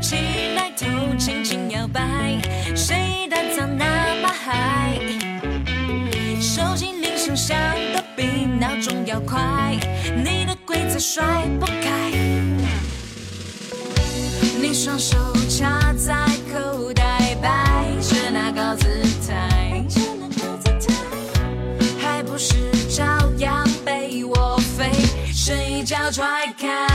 起来，头轻轻摇摆，谁的藏那么嗨？手机铃声响得比闹钟要快，你的规则甩不开。你双手插在口袋，摆着那高姿态，还不是照样被我飞，一脚踹开？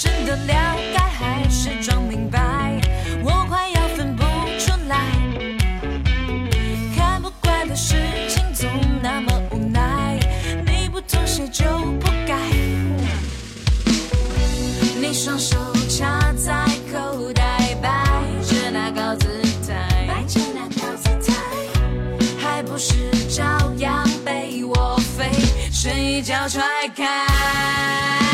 真的了解还是装明白？我快要分不出来。看不惯的事情总那么无奈，你不妥协就不该。你双手插在口袋，摆着那高姿态，摆着那高姿态，还不是照样被我飞，睡一觉踹开。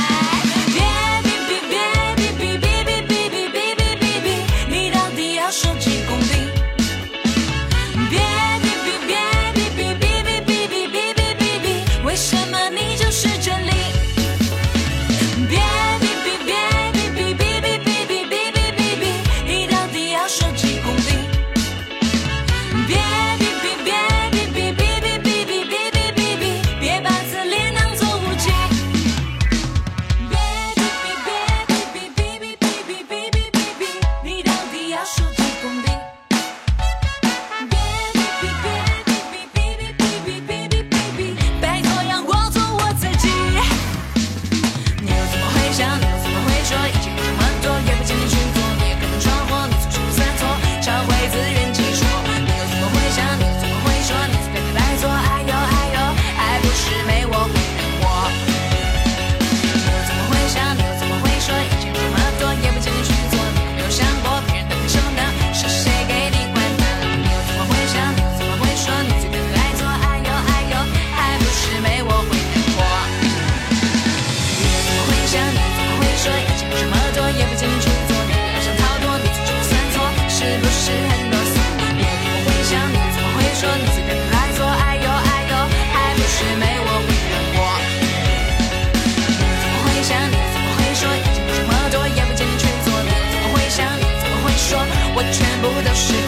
不到十